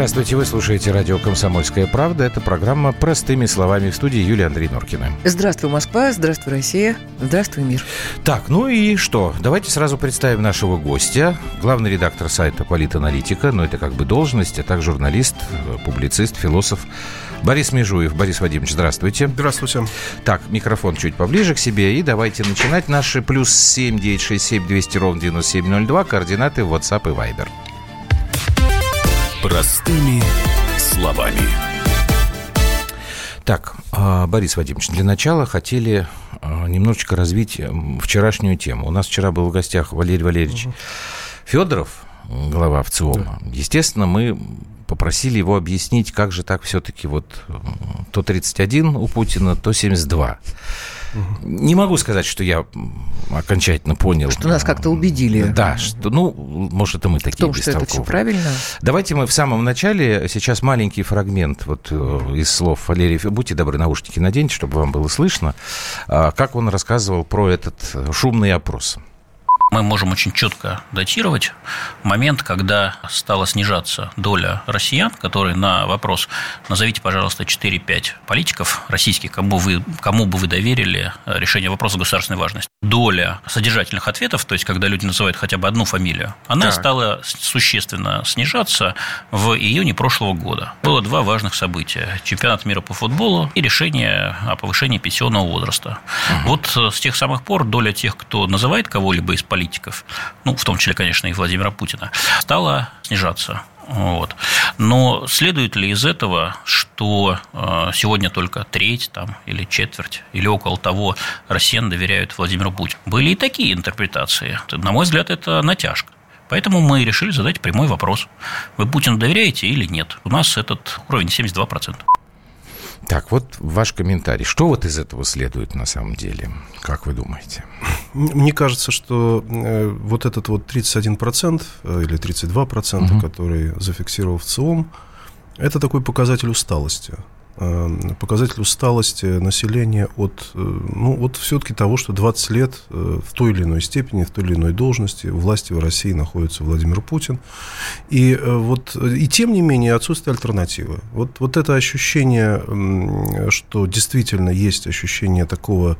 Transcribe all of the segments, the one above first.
Здравствуйте, вы слушаете радио «Комсомольская правда». Это программа «Простыми словами» в студии Юлии Андрей Норкина. Здравствуй, Москва, здравствуй, Россия, здравствуй, мир. Так, ну и что? Давайте сразу представим нашего гостя. Главный редактор сайта «Политаналитика», но это как бы должность, а также журналист, публицист, философ Борис Межуев. Борис Вадимович, здравствуйте. Здравствуйте. Так, микрофон чуть поближе к себе. И давайте начинать. Наши плюс 7 967 200 ровно 9702. Координаты WhatsApp и Viber. Простыми словами. Так, а, Борис Вадимович, для начала хотели а, немножечко развить вчерашнюю тему. У нас вчера был в гостях Валерий Валерьевич угу. Федоров, глава ВЦИОМа. Да. Естественно, мы попросили его объяснить, как же так все-таки вот то 31 у Путина, то 72. Угу. Не могу сказать, что я окончательно понял. Что нас как-то убедили. Да, что, ну, может, это мы такие В том, что это все правильно. Давайте мы в самом начале, сейчас маленький фрагмент вот э, из слов Валерия, будьте добры, наушники наденьте, чтобы вам было слышно, а, как он рассказывал про этот шумный опрос мы можем очень четко датировать момент, когда стала снижаться доля россиян, которые на вопрос «назовите, пожалуйста, 4-5 политиков российских, кому, вы, кому бы вы доверили решение вопроса государственной важности». Доля содержательных ответов, то есть когда люди называют хотя бы одну фамилию, она так. стала существенно снижаться в июне прошлого года. Было два важных события. Чемпионат мира по футболу и решение о повышении пенсионного возраста. Угу. Вот с тех самых пор доля тех, кто называет кого-либо из политиков, политиков, ну, в том числе, конечно, и Владимира Путина, стала снижаться. Вот. Но следует ли из этого, что э, сегодня только треть там, или четверть, или около того россиян доверяют Владимиру Путину? Были и такие интерпретации. На мой взгляд, это натяжка. Поэтому мы решили задать прямой вопрос. Вы Путину доверяете или нет? У нас этот уровень 72%. Так, вот ваш комментарий. Что вот из этого следует на самом деле? Как вы думаете? Мне кажется, что э, вот этот вот 31% э, или 32%, угу. который зафиксировал в ЦИОМ, это такой показатель усталости. Эм, показатель усталости населения от, э, ну, от все-таки того, что 20 лет э, в той или иной степени, в той или иной должности власти в России находится Владимир Путин. И, э, вот, и тем не менее отсутствие альтернативы. Вот, вот это ощущение, что действительно есть ощущение такого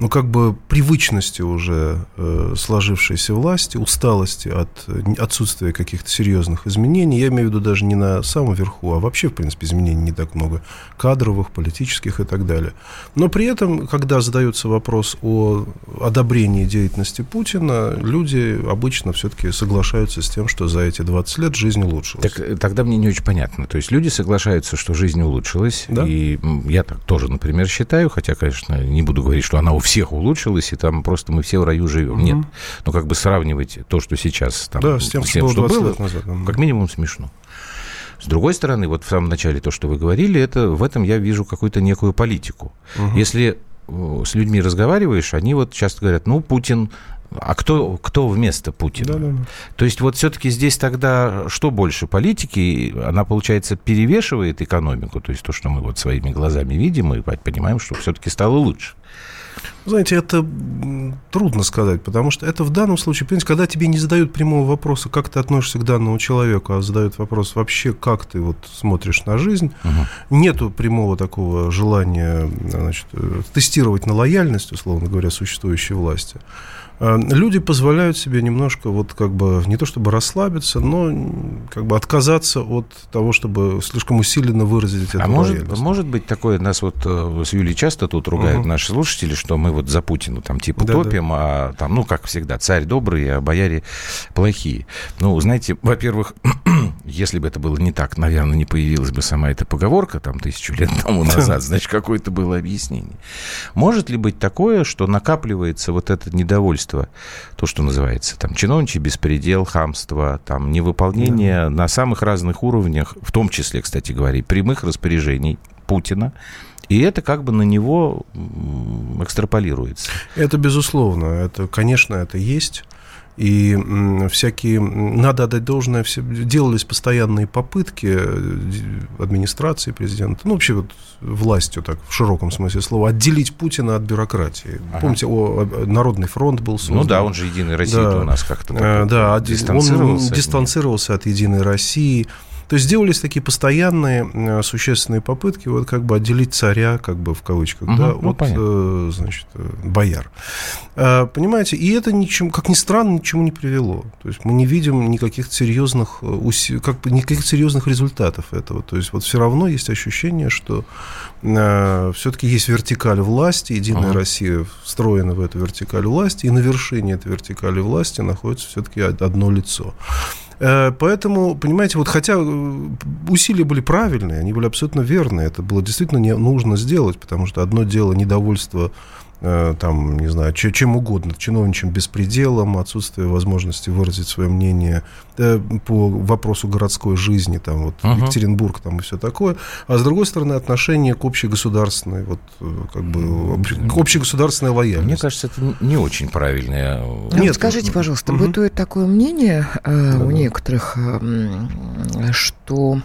ну, как бы привычности уже э, сложившейся власти, усталости от отсутствия каких-то серьезных изменений. Я имею в виду даже не на самом верху, а вообще, в принципе, изменений не так много. Кадровых, политических и так далее. Но при этом, когда задается вопрос о одобрении деятельности Путина, люди обычно все-таки соглашаются с тем, что за эти 20 лет жизнь улучшилась. Так, э, тогда мне не очень понятно. То есть люди соглашаются, что жизнь улучшилась. Да? И я так тоже, например, считаю, хотя, конечно, не буду говорить, что она у всех всех улучшилось, и там просто мы все в раю живем. Угу. Нет. Но как бы сравнивать то, что сейчас там, да, с тем, с тем что, было, лет назад, как минимум смешно. С другой стороны, вот в самом начале то, что вы говорили, это в этом я вижу какую-то некую политику. Угу. Если э, с людьми разговариваешь, они вот часто говорят, ну, Путин а кто, кто вместо Путина? Да, да, да. То есть вот все-таки здесь тогда что больше? Политики, она, получается, перевешивает экономику, то есть то, что мы вот своими глазами видим, и понимаем, что все-таки стало лучше. Знаете, это трудно сказать, потому что это в данном случае, понимаете, когда тебе не задают прямого вопроса, как ты относишься к данному человеку, а задают вопрос вообще, как ты вот смотришь на жизнь, угу. нету прямого такого желания значит, э, тестировать на лояльность, условно говоря, существующей власти. Э, люди позволяют себе немножко вот как бы не то чтобы расслабиться, но как бы отказаться от того, чтобы слишком усиленно выразить это. А может, может быть такое, нас вот э, с Юлей часто тут ругают угу. наши слушатели, что мы вот за Путина там типа да, топим, да. а там, ну, как всегда, царь добрый, а бояре плохие. Ну, знаете, во-первых, если бы это было не так, наверное, не появилась бы сама эта поговорка там тысячу лет тому назад, значит, какое-то было объяснение. Может ли быть такое, что накапливается вот это недовольство недовольство, то, что называется, там, чиновничий беспредел, хамство, там, невыполнение да. на самых разных уровнях, в том числе, кстати говоря, прямых распоряжений Путина, и это как бы на него экстраполируется. Это безусловно, это, конечно, это есть. И всякие, надо отдать должное, все, делались постоянные попытки э, администрации президента, ну, вообще вот властью, так, в широком смысле слова, отделить Путина от бюрократии. Ага. Помните, о, Народный фронт был создан. Ну да, он же «Единый Россия» да. у нас как-то так, Да, дистанцировался, он дистанцировался от «Единой России». То есть делались такие постоянные существенные попытки вот как бы отделить царя, как бы в кавычках, угу, да, ну, от, понятно. значит, бояр. Понимаете, и это ничем, как ни странно, ничему не привело. То есть мы не видим никаких серьезных, как бы никаких серьезных результатов этого. То есть вот все равно есть ощущение, что э, все-таки есть вертикаль власти, Единая ага. Россия встроена в эту вертикаль власти, и на вершине этой вертикали власти находится все-таки одно лицо. Э, поэтому, понимаете, вот хотя э, усилия были правильные, они были абсолютно верные, это было действительно нужно сделать, потому что одно дело недовольство там, не знаю, чем угодно, чиновничьим беспределом, отсутствие возможности выразить свое мнение э, по вопросу городской жизни, там, вот, uh-huh. Екатеринбург, там, и все такое, а с другой стороны, отношение к общегосударственной, вот, э, как бы, к общегосударственной лояльности. Мне кажется, это не очень правильное. А Нет, вот скажите, пожалуйста, uh-huh. бытует такое мнение э, uh-huh. у некоторых, э, что Э,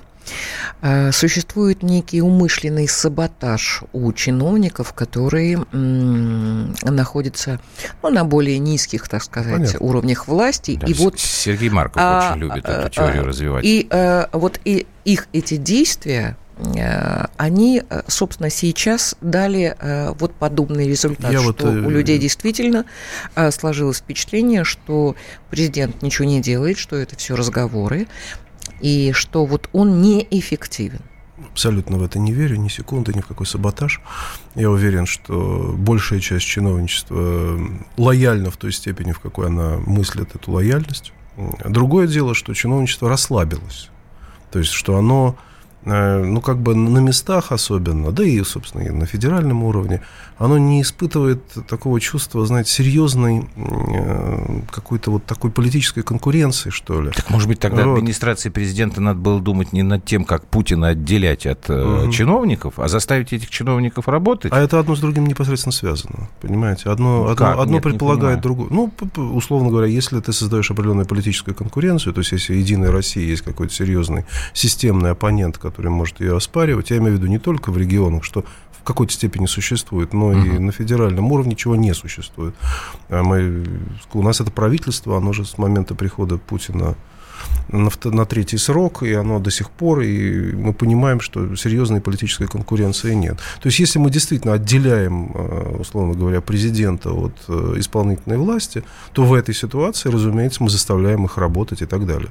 существует некий умышленный саботаж у чиновников, которые находятся ну, на более низких, так сказать, Понятно. уровнях власти. Да, и вот, Сергей Марков а, очень любит а, эту теорию а, развивать. И а, вот и их эти действия они, собственно, сейчас дали вот подобный результат, Я что вот... у людей действительно сложилось впечатление, что президент ничего не делает, что это все разговоры, и что вот он неэффективен. Абсолютно в это не верю, ни секунды, ни в какой саботаж. Я уверен, что большая часть чиновничества лояльна в той степени, в какой она мыслит эту лояльность. Другое дело, что чиновничество расслабилось. То есть, что оно Э, ну, как бы на местах особенно, да и, собственно, и на федеральном уровне, оно не испытывает такого чувства, знаете, серьезной э, какой-то вот такой политической конкуренции, что ли. Так, может быть, тогда вот. администрации президента надо было думать не над тем, как Путина отделять от угу. чиновников, а заставить этих чиновников работать? А это одно с другим непосредственно связано, понимаете? Одно, ну, одно, одно Нет, предполагает другое. Ну, условно говоря, если ты создаешь определенную политическую конкуренцию, то есть если Единая Россия есть какой-то серьезный системный оппонент, который который может ее оспаривать. Я имею в виду не только в регионах, что в какой-то степени существует, но uh-huh. и на федеральном уровне чего не существует. А мы, у нас это правительство, оно же с момента прихода Путина на, на третий срок, и оно до сих пор, и мы понимаем, что серьезной политической конкуренции нет. То есть, если мы действительно отделяем, э, условно говоря, президента от э, исполнительной власти, то в этой ситуации, разумеется, мы заставляем их работать и так далее.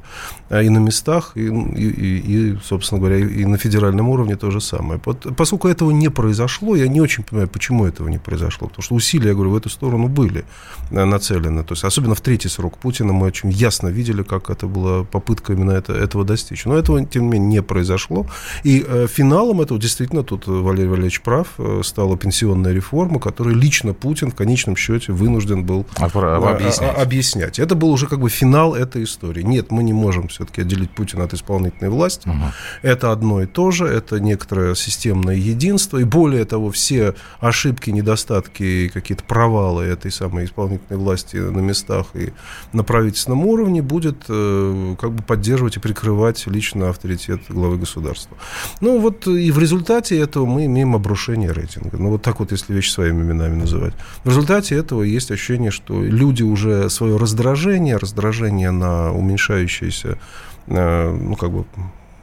А и на местах, и, и, и собственно говоря, и на федеральном уровне то же самое. Поскольку этого не произошло, я не очень понимаю, почему этого не произошло. Потому что усилия, я говорю, в эту сторону были э, нацелены. То есть, особенно в третий срок Путина мы очень ясно видели, как это было попытка именно это, этого достичь. Но этого, тем не менее, не произошло. И э, финалом этого, действительно, тут Валерий Валерьевич прав, э, стала пенсионная реформа, которую лично Путин в конечном счете вынужден был а, объяснять. объяснять. Это был уже как бы финал этой истории. Нет, мы не можем все-таки отделить Путина от исполнительной власти. Угу. Это одно и то же, это некоторое системное единство. И более того, все ошибки, недостатки, какие-то провалы этой самой исполнительной власти на местах и на правительственном уровне будет э, как бы поддерживать и прикрывать лично авторитет главы государства. Ну вот и в результате этого мы имеем обрушение рейтинга. Ну вот так вот, если вещи своими именами называть. В результате этого есть ощущение, что люди уже свое раздражение, раздражение на уменьшающееся э, ну, как бы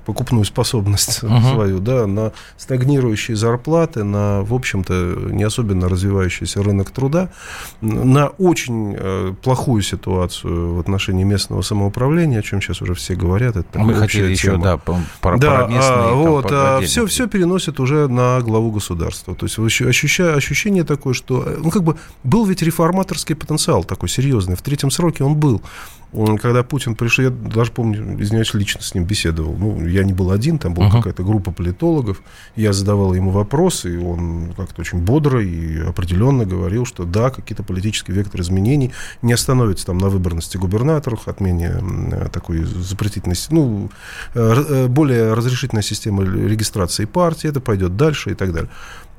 покупную способность uh-huh. свою, да, на стагнирующие зарплаты, на, в общем-то, не особенно развивающийся рынок труда, на очень э, плохую ситуацию в отношении местного самоуправления, о чем сейчас уже все говорят. Это Мы хотели тема. еще, да, про, да, про местные, а, вот, а все, все переносит уже на главу государства. То есть ощущаю, ощущение такое, что, э, ну, как бы, был ведь реформаторский потенциал такой серьезный, в третьем сроке он был когда Путин пришел, я даже помню, извиняюсь, лично с ним беседовал. Ну, я не был один, там была uh-huh. какая-то группа политологов. Я задавал ему вопросы, и он как-то очень бодро и определенно говорил, что да, какие-то политические векторы изменений не остановятся там на выборности губернаторов, отмене такой запретительности, ну, э, э, более разрешительная система регистрации партии, это пойдет дальше и так далее.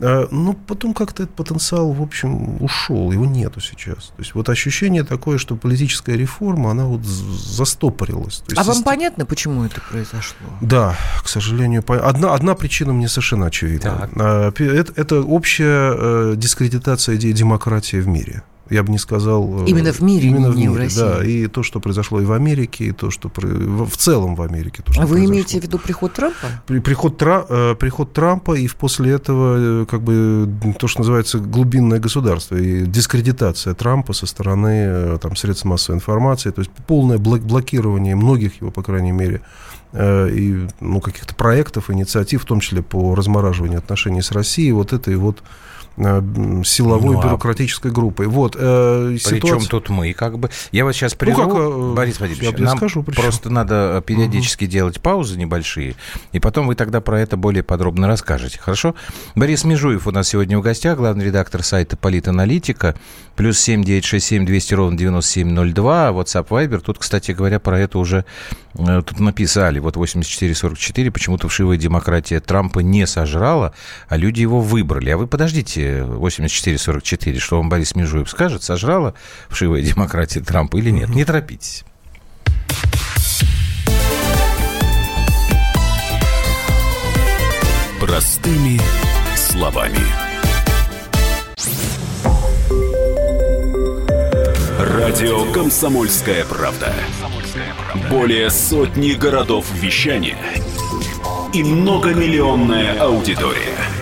А, но потом как-то этот потенциал, в общем, ушел, его нету сейчас. То есть вот ощущение такое, что политическая реформа, она вот застопорилась. а вам понятно, почему это произошло? Да, к сожалению, одна, одна причина мне совершенно очевидна. А, это, это общая э, дискредитация идеи демократии в мире. Я бы не сказал... Э, именно в мире, именно в мире, в России. Да, и то, что произошло и в Америке, и то, что в целом в Америке. То, что а вы произошло. имеете в виду приход Трампа? При, приход, Тра, э, приход Трампа и после этого как бы то, что называется глубинное государство и дискредитация Трампа со стороны там, средств массовой информации, то есть полное блокирование многих его, по крайней мере, и ну, каких-то проектов, инициатив, в том числе по размораживанию отношений с Россией, вот этой вот Э, силовой ну, а бюрократической а... группой. Вот, э, ситуация... Причем тут мы как бы... Я вот сейчас прерву, ну, как, э, Борис Владимирович, я нам скажу, просто надо э, периодически угу. делать паузы небольшие, и потом вы тогда про это более подробно расскажете, хорошо? Борис Межуев у нас сегодня в гостях, главный редактор сайта «Политаналитика», плюс семь девять шесть семь двести ровно девяносто семь ноль два, WhatsApp Viber. Тут, кстати говоря, про это уже тут написали. Вот 8444, почему-то вшивая демократия Трампа не сожрала, а люди его выбрали. А вы подождите, 84-44, что вам Борис Межуев скажет, сожрала вшивая демократия Трампа или нет. Не торопитесь. Простыми словами. Радио «Комсомольская правда». Более сотни городов вещания и многомиллионная аудитория –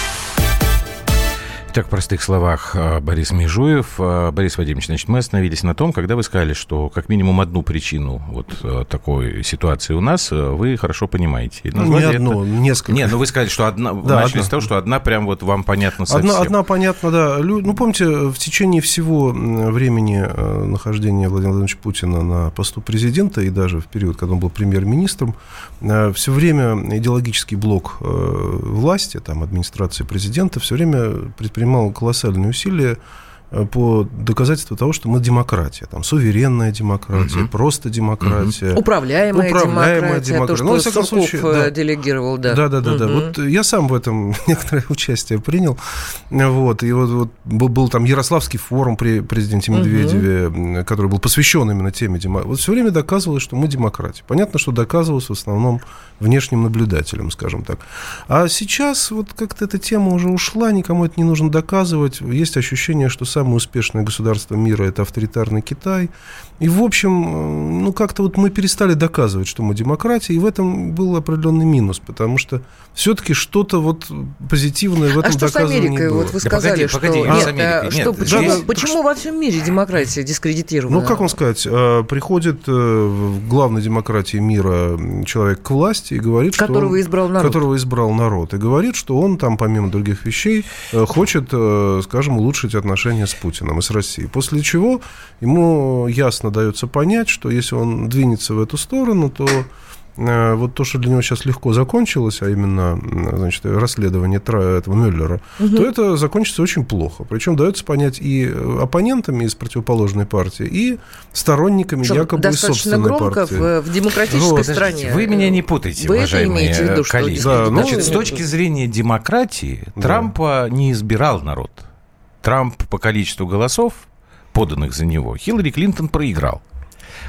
Так, в простых словах, э, Борис Межуев. Э, Борис Вадимович, значит, мы остановились на том, когда вы сказали, что как минимум одну причину вот э, такой ситуации у нас вы хорошо понимаете. Ну, не одну, это... несколько. Нет, ну вы сказали, что одна, да, начали одна. с того, что одна прям вот вам понятна совсем. Одна, одна понятна, да. Ну, помните, в течение всего времени нахождения Владимира Владимировича Путина на посту президента и даже в период, когда он был премьер-министром, все время идеологический блок власти, там, администрации президента, все время предпринимал предпринимал колоссальные усилия по доказательству того, что мы демократия, там суверенная демократия, угу. просто демократия, угу. управляемая, управляемая демократия, демократия. то, ну, что ну, случае, да. Э, делегировал, да. Да, да, да, угу. да. Вот я сам в этом некоторое участие принял, вот и вот, вот был, был там Ярославский форум при президенте Медведеве, угу. который был посвящен именно теме демократии. Вот все время доказывалось, что мы демократия. Понятно, что доказывалось в основном внешним наблюдателем, скажем так. А сейчас вот как-то эта тема уже ушла, никому это не нужно доказывать. Есть ощущение, что самое успешное государство мира – это авторитарный Китай. И, в общем, ну, как-то вот мы перестали доказывать, что мы демократия, и в этом был определенный минус, потому что все-таки что-то вот позитивное в этом а что с Америкой? Было. Вот вы сказали, да погоди, погоди, что... А, нет, нет, что, почему, да, почему во всем мире демократия дискредитирована? Ну, как вам сказать, э, приходит э, в главной демократии мира человек к власти и говорит, что... Которого он, избрал народ. Которого избрал народ. И говорит, что он там, помимо других вещей, э, хочет, скажем, улучшить отношения с Путиным и с Россией. После чего ему ясно дается понять, что если он двинется в эту сторону, то э, вот то, что для него сейчас легко закончилось, а именно значит, расследование этого Мюллера, угу. то это закончится очень плохо. Причем дается понять и оппонентами из противоположной партии, и сторонниками Что, якобы из собственной громко партии. В, в демократической вот. стране. Вы меня не путайте, Вы уважаемые это имеете в виду, коллеги. Что да, ну, Значит, с точки зрения демократии, да. Трампа не избирал народ. Трамп по количеству голосов поданных за него, Хиллари Клинтон проиграл.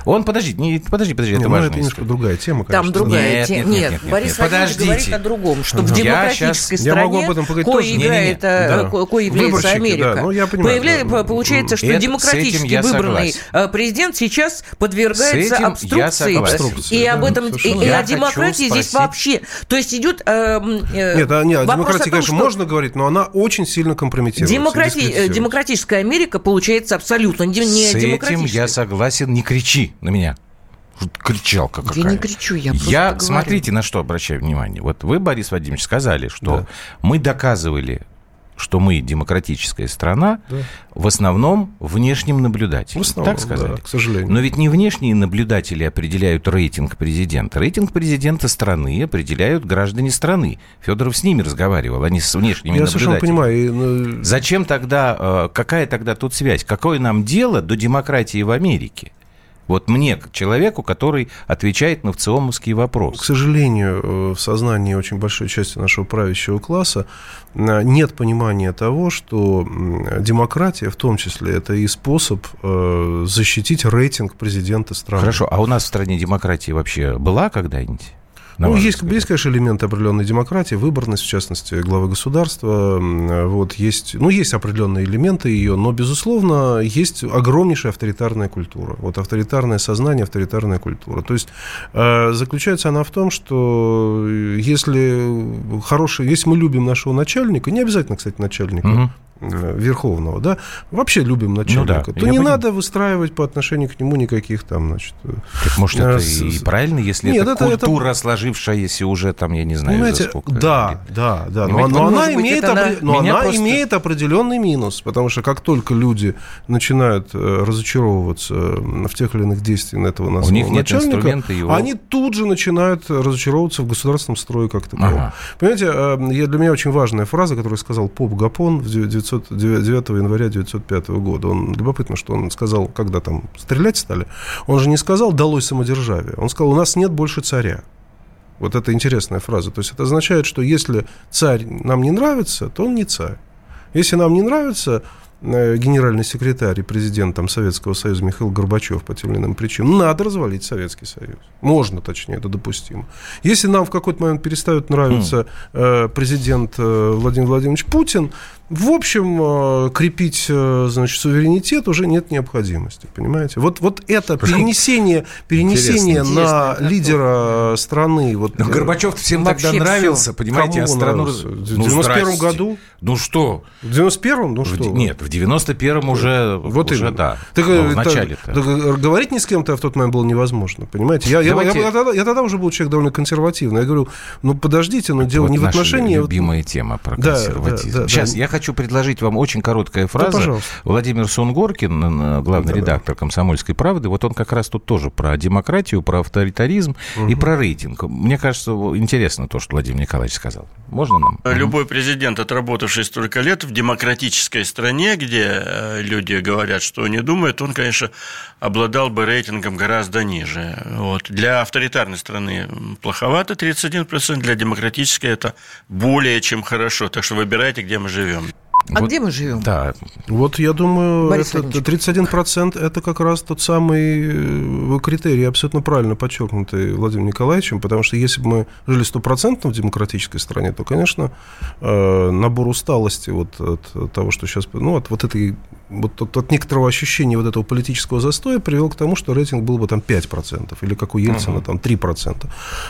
Он, подожди, не, подожди, подожди, это ну, важно. Это немножко другая тема, конечно. Там другая тема. Нет, нет, нет, нет, Борис нет, подождите. говорит о другом, что в демократической стране, поговорить кое, тоже. играет, не, не, не. Да. Ко, кое является Выборщики, Америка, да, ну, я понимаю, появля... да. получается, что это, демократически выбранный согласен. Э, президент сейчас подвергается обструкции. И об этом, и, о демократии здесь вообще. То есть идет э, э, Нет, а, нет, о демократии, конечно, можно говорить, но она очень сильно компрометируется. Демократическая Америка получается абсолютно не демократической. С этим я согласен, не кричи на меня. Кричалка какая. Я не кричу, я просто Я, смотрите, на что обращаю внимание. Вот вы, Борис Вадимович, сказали, что да. мы доказывали что мы демократическая страна, да. в основном внешним наблюдателем. В основном, так сказали. Да, к сожалению. Но ведь не внешние наблюдатели определяют рейтинг президента. Рейтинг президента страны определяют граждане страны. Федоров с ними разговаривал, а не с внешними Я наблюдателями. Я совершенно понимаю. Но... Зачем тогда, э, какая тогда тут связь? Какое нам дело до демократии в Америке? Вот мне, человеку, который отвечает на ВЦИОМовский вопрос. К сожалению, э, в сознании очень большой части нашего правящего класса э, нет понимания того, что демократия, в том числе, это и способ э, защитить рейтинг президента страны. Хорошо, а у нас в стране демократия вообще была когда-нибудь? Ну, есть, есть, конечно, элементы определенной демократии, выборность, в частности, главы государства. Вот есть, ну, есть определенные элементы ее, но, безусловно, есть огромнейшая авторитарная культура. Вот авторитарное сознание, авторитарная культура. То есть э, заключается она в том, что если хороший, если мы любим нашего начальника, не обязательно, кстати, начальника, угу. Э, верховного, да, вообще любим начальника, ну, да, то не понимаю. надо выстраивать по отношению к нему никаких там, значит... Э, так, может, это с... и правильно, если Нет, это, это культура, это... сложившаяся уже там, я не знаю, Понимаете, сколько да, лет. да, да, но, но, она, имеет, это опре... но она просто... имеет определенный минус, потому что как только люди начинают э, разочаровываться в тех или иных действиях этого нас У них нет начальника, его... они тут же начинают разочаровываться в государственном строе как таковом. Ага. Понимаете, для меня очень важная фраза, которую сказал Поп Гапон в 19 9 января 1905 года. Он, любопытно, что он сказал, когда там стрелять стали, он же не сказал «долой самодержавие», он сказал «у нас нет больше царя». Вот это интересная фраза. То есть это означает, что если царь нам не нравится, то он не царь. Если нам не нравится Э, генеральный секретарь и президент там, Советского Союза Михаил Горбачев по тем или иным причинам, надо развалить Советский Союз. Можно, точнее, это допустимо. Если нам в какой-то момент перестает нравиться э, президент э, Владимир Владимирович Путин, в общем, э, крепить, э, значит, суверенитет уже нет необходимости, понимаете? Вот, вот это перенесение, перенесение Интересно. на Интересно, лидера страны. Вот, Но Горбачев всем тогда нравился, все. понимаете, Кому а страну... Нравился? В 91 году? Ну что? В 91-м? Ну что? Нет, в 91-м уже, вот уже да. Так, ну, в начале так, так, говорить ни с кем-то в тот момент было невозможно, понимаете? Я, Давайте... я, я, я, тогда, я тогда уже был человек довольно консервативный. Я говорю, ну подождите, но дело вот не в отношении... любимая тема про консерватизм. Да, да, Сейчас да. я хочу предложить вам очень короткая фраза. Да, Владимир Сунгоркин, главный да, редактор да. «Комсомольской правды», вот он как раз тут тоже про демократию, про авторитаризм угу. и про рейтинг. Мне кажется, интересно то, что Владимир Николаевич сказал. Можно нам? Любой президент, отработавший столько лет в демократической стране, где э, люди говорят, что они думают, он, конечно, обладал бы рейтингом гораздо ниже. Вот. Для авторитарной страны плоховато 31%, для демократической это более чем хорошо. Так что выбирайте, где мы живем. А вот, где мы живем? Да. Вот я думаю, Борис это, 31% это как раз тот самый э, критерий, абсолютно правильно подчеркнутый Владимиром Николаевичем, потому что если бы мы жили стопроцентно в демократической стране, то, конечно, э, набор усталости вот от того, что сейчас, ну, от вот этой вот от, от некоторого ощущения вот этого политического застоя привел к тому, что рейтинг был бы там 5%, или как у Ельцина, uh-huh. там 3%.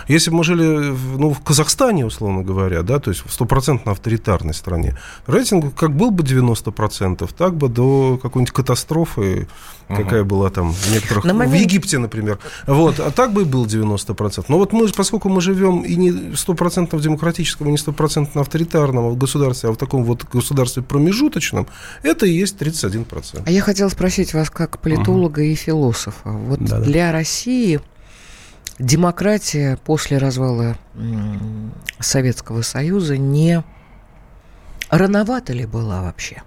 Если бы мы жили ну, в Казахстане, условно говоря, да, то есть в стопроцентно авторитарной стране, рейтинг как был бы 90%, так бы до какой-нибудь катастрофы, uh-huh. какая была там в некоторых... На момент... В Египте, например. Вот, а так бы и был 90%. Но вот мы, поскольку мы живем и не стопроцентно в демократическом, и не стопроцентно авторитарном государстве, а в таком вот государстве промежуточном, это и есть 31 1%. А я хотела спросить вас как политолога угу. и философа. Вот да, для. России демократия после развала Советского Союза не рановато ли была вообще?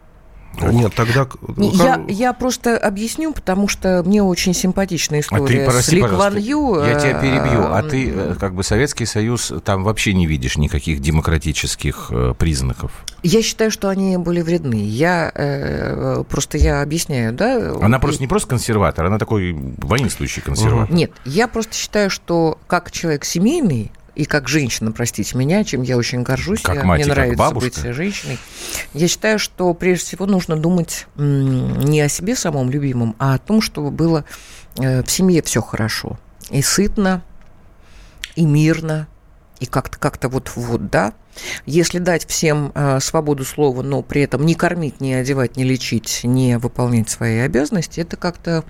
Нет, тогда... Я, я просто объясню, потому что мне очень симпатичная история а ты, с Ли Кван Ю. Я тебя перебью. А ты, э, как бы, Советский Союз, там вообще не видишь никаких демократических э, признаков? Я считаю, что они были вредны. Я э, просто я объясняю, да? Она просто не просто консерватор, она такой воинствующий консерватор. Нет, я просто считаю, что как человек семейный, и как женщина, простите меня, чем я очень горжусь, как я, мать, мне нравится как быть женщиной. Я считаю, что прежде всего нужно думать не о себе самом любимом, а о том, чтобы было э, в семье все хорошо. И сытно, и мирно, и как-то как-то вот, вот, да. Если дать всем э, свободу слова, но при этом не кормить, не одевать, не лечить, не выполнять свои обязанности, это как-то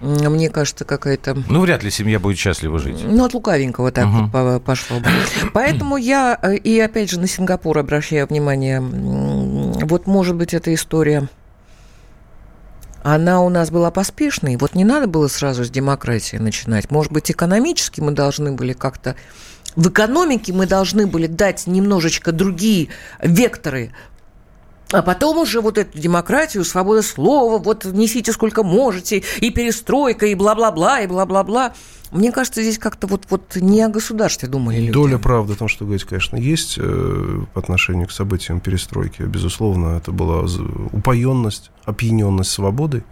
мне кажется, какая-то... Ну, вряд ли семья будет счастлива жить. Ну, от лукавенького так угу. вот пошло бы. Поэтому я, э, и опять же, на Сингапур обращаю внимание вот, может быть, эта история она у нас была поспешной. Вот не надо было сразу с демократии начинать. Может быть, экономически мы должны были как-то... В экономике мы должны были дать немножечко другие векторы а потом уже вот эту демократию, свобода слова, вот несите сколько можете, и перестройка, и бла-бла-бла, и бла-бла-бла. Мне кажется, здесь как-то вот, вот не о государстве думали люди. Доля правды в том, что говорить, конечно, есть э, по отношению к событиям перестройки. Безусловно, это была упоенность, опьяненность свободой.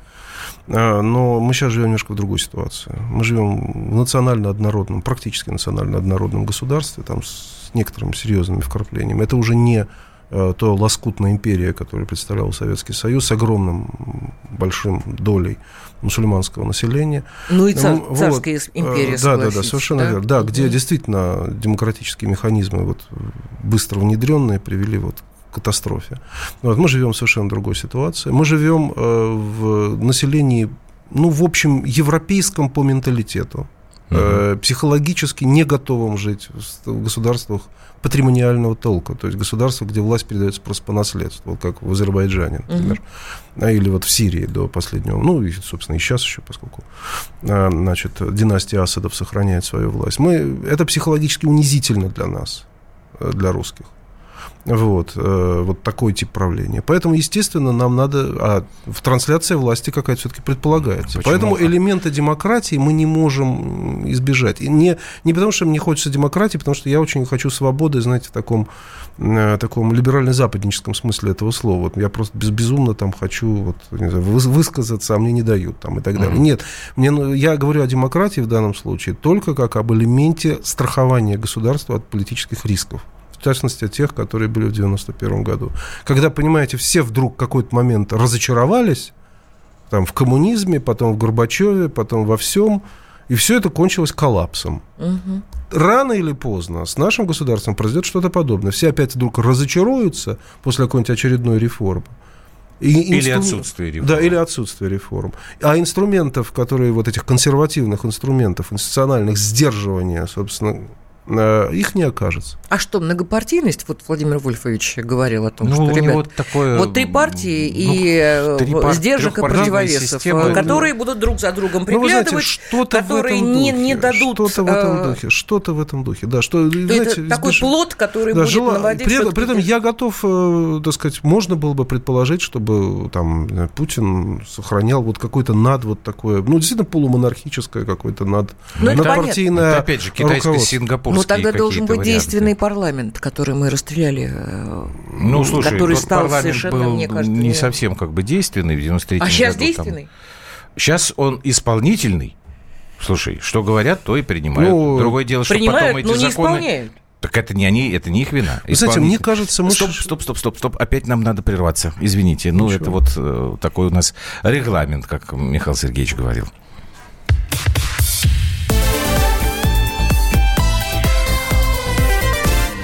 А, но мы сейчас живем немножко в другой ситуации. Мы живем в национально однородном, практически национально однородном государстве, там с некоторыми серьезными вкраплениями. Это уже не Э, то лоскутная империя, которую представлял Советский Союз, с огромным большим долей мусульманского населения. Ну и цар, вот. царская империя, Да, да, да, совершенно да? верно. Да, где действительно демократические механизмы вот, быстро внедренные привели вот к катастрофе. Вот, мы живем в совершенно другой ситуации. Мы живем э, в населении, ну, в общем, европейском по менталитету. Угу. психологически не готовым жить в государствах патримониального толка, то есть государство, где власть передается просто по наследству, вот как в Азербайджане, например, угу. или вот в Сирии до последнего, ну, и, собственно, и сейчас еще, поскольку, а, значит, династия Асадов сохраняет свою власть. Мы, это психологически унизительно для нас, э, для русских. Вот, э, вот такой тип правления. Поэтому, естественно, нам надо... А в трансляции власти какая-то все-таки предполагается. Почему? Поэтому элементы демократии мы не можем избежать. И не, не потому, что мне хочется демократии, потому что я очень хочу свободы, знаете, в таком, э, таком либерально-западническом смысле этого слова. Вот я просто без, безумно там хочу вот, знаю, высказаться, а мне не дают там, и так далее. Mm-hmm. Нет, мне, ну, я говорю о демократии в данном случае только как об элементе страхования государства от политических рисков частности, тех, которые были в 91 году. Когда, понимаете, все вдруг в какой-то момент разочаровались, там, в коммунизме, потом в Горбачеве, потом во всем, и все это кончилось коллапсом. Угу. Рано или поздно с нашим государством произойдет что-то подобное. Все опять вдруг разочаруются после какой-нибудь очередной реформы. И или инстру... отсутствие реформ. Да, или отсутствие реформ. А инструментов, которые вот этих консервативных инструментов, институциональных сдерживания, собственно, их не окажется. А что, многопартийность? Вот Владимир Вольфович говорил о том, ну, что, ребят, такое, вот три партии ну, и э, три пар... сдержек и противовесов, системы, которые ну, будут друг за другом приглядывать, ну, знаете, которые не, не дадут... Что-то в этом э, духе, что-то в этом духе, да. Что, знаете, это такой плод, который да, будет жела... наводить... При, при этом я готов, так сказать, можно было бы предположить, чтобы там Путин сохранял вот какой-то над вот такое, ну, действительно полумонархическое какое-то над, ну, надпартийное это, опять же, китайское Сингапур ну, тогда должен быть варианты. действенный парламент, который мы расстреляли. Э, ну, слушай, который стал совершенно, был мне кажется, не совсем как бы действенный в 93 А сейчас году, действенный? Там. Сейчас он исполнительный. Слушай, что говорят, то и принимают. Ну, Другое дело, что потом эти но не законы... Исполняют. Так это не они, это не их вина. Кстати, мне кажется, мы... Стоп, стоп, стоп, стоп, стоп. Опять нам надо прерваться. Извините. Ничего. Ну, это вот э, такой у нас регламент, как Михаил Сергеевич говорил.